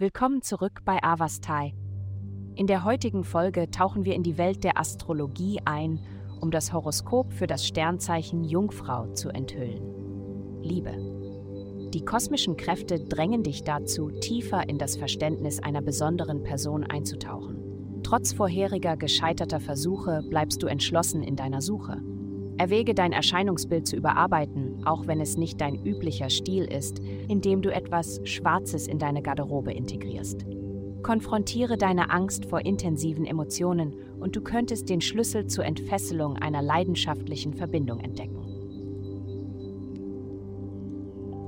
Willkommen zurück bei Avastai. In der heutigen Folge tauchen wir in die Welt der Astrologie ein, um das Horoskop für das Sternzeichen Jungfrau zu enthüllen. Liebe. Die kosmischen Kräfte drängen dich dazu, tiefer in das Verständnis einer besonderen Person einzutauchen. Trotz vorheriger gescheiterter Versuche bleibst du entschlossen in deiner Suche. Erwäge dein Erscheinungsbild zu überarbeiten, auch wenn es nicht dein üblicher Stil ist, indem du etwas Schwarzes in deine Garderobe integrierst. Konfrontiere deine Angst vor intensiven Emotionen und du könntest den Schlüssel zur Entfesselung einer leidenschaftlichen Verbindung entdecken.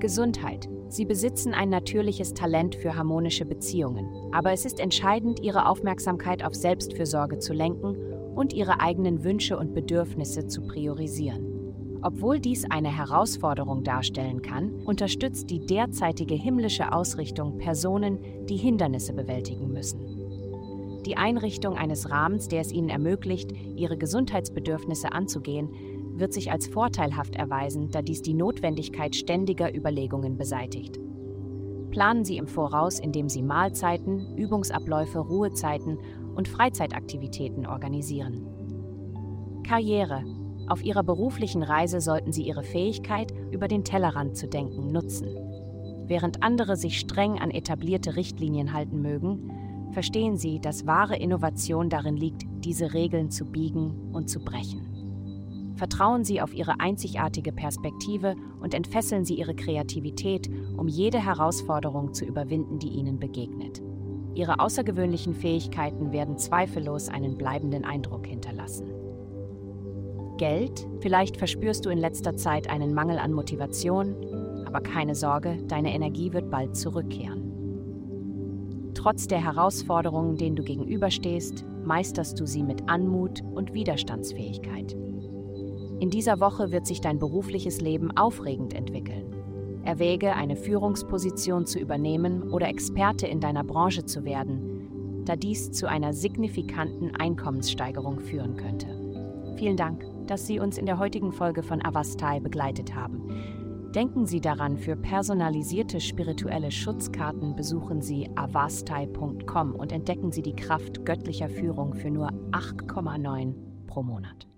Gesundheit. Sie besitzen ein natürliches Talent für harmonische Beziehungen, aber es ist entscheidend, ihre Aufmerksamkeit auf Selbstfürsorge zu lenken und ihre eigenen Wünsche und Bedürfnisse zu priorisieren. Obwohl dies eine Herausforderung darstellen kann, unterstützt die derzeitige himmlische Ausrichtung Personen, die Hindernisse bewältigen müssen. Die Einrichtung eines Rahmens, der es ihnen ermöglicht, ihre Gesundheitsbedürfnisse anzugehen, wird sich als vorteilhaft erweisen, da dies die Notwendigkeit ständiger Überlegungen beseitigt. Planen Sie im Voraus, indem Sie Mahlzeiten, Übungsabläufe, Ruhezeiten und Freizeitaktivitäten organisieren. Karriere. Auf Ihrer beruflichen Reise sollten Sie Ihre Fähigkeit, über den Tellerrand zu denken, nutzen. Während andere sich streng an etablierte Richtlinien halten mögen, verstehen Sie, dass wahre Innovation darin liegt, diese Regeln zu biegen und zu brechen. Vertrauen Sie auf Ihre einzigartige Perspektive und entfesseln Sie Ihre Kreativität, um jede Herausforderung zu überwinden, die Ihnen begegnet. Ihre außergewöhnlichen Fähigkeiten werden zweifellos einen bleibenden Eindruck hinterlassen. Geld? Vielleicht verspürst du in letzter Zeit einen Mangel an Motivation, aber keine Sorge, deine Energie wird bald zurückkehren. Trotz der Herausforderungen, denen du gegenüberstehst, meisterst du sie mit Anmut und Widerstandsfähigkeit. In dieser Woche wird sich dein berufliches Leben aufregend entwickeln. Erwäge, eine Führungsposition zu übernehmen oder Experte in deiner Branche zu werden, da dies zu einer signifikanten Einkommenssteigerung führen könnte. Vielen Dank, dass Sie uns in der heutigen Folge von Avastai begleitet haben. Denken Sie daran, für personalisierte spirituelle Schutzkarten besuchen Sie avastai.com und entdecken Sie die Kraft göttlicher Führung für nur 8,9 pro Monat.